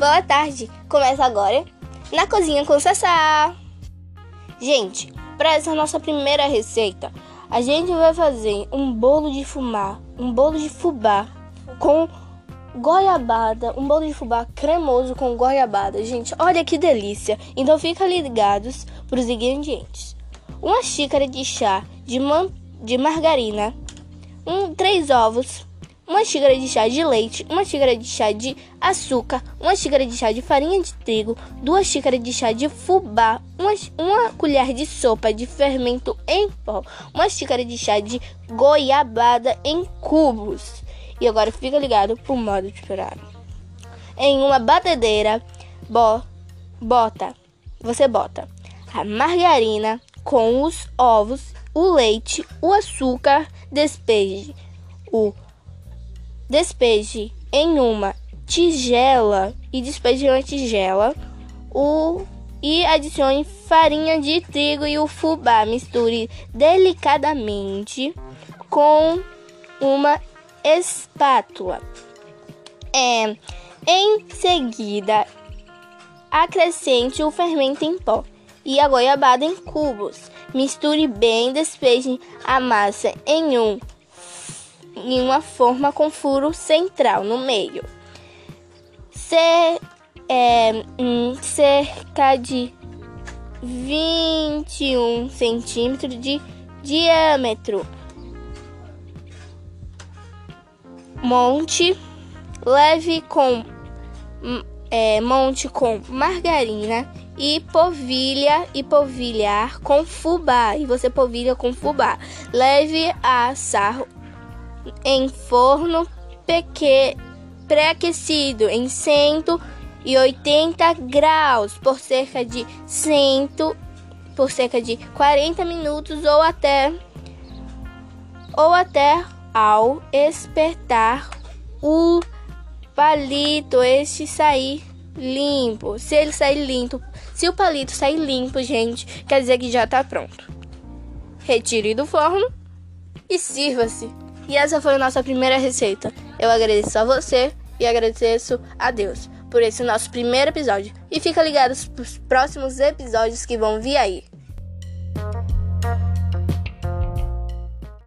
Boa tarde! Começa agora na cozinha com Sassá. Gente, para essa nossa primeira receita, a gente vai fazer um bolo de fumar, um bolo de fubá com goiabada, um bolo de fubá cremoso com goiabada. Gente, olha que delícia! Então fica ligados para os ingredientes. Uma xícara de chá de, man de margarina, um, três ovos, uma xícara de chá de leite, uma xícara de chá de açúcar, uma xícara de chá de farinha de trigo, duas xícaras de chá de fubá, uma, uma colher de sopa de fermento em pó, uma xícara de chá de goiabada em cubos. E agora fica ligado pro modo de preparar. Em uma batedeira, bo, bota, você bota a margarina com os ovos, o leite, o açúcar, despeje o despeje em uma tigela e despeje em uma tigela o e adicione farinha de trigo e o fubá. Misture delicadamente com uma espátula. É, em seguida, acrescente o fermento em pó e a goiabada em cubos. Misture bem, despeje a massa em um em uma forma com furo central no meio. Ser, é, um, cerca de 21 centímetros de diâmetro. Monte leve com é, monte com margarina e povilha e povilhar com fubá e você povilha com fubá. Leve a assar em forno pré-aquecido em 180 graus por cerca de 100 por cerca de 40 minutos ou até ou até ao espetar o palito este sair limpo. Se ele sair limpo, se o palito sair limpo, gente, quer dizer que já está pronto. Retire do forno e sirva-se. E essa foi a nossa primeira receita. Eu agradeço a você e agradeço a Deus por esse nosso primeiro episódio. E fica ligado para os próximos episódios que vão vir aí.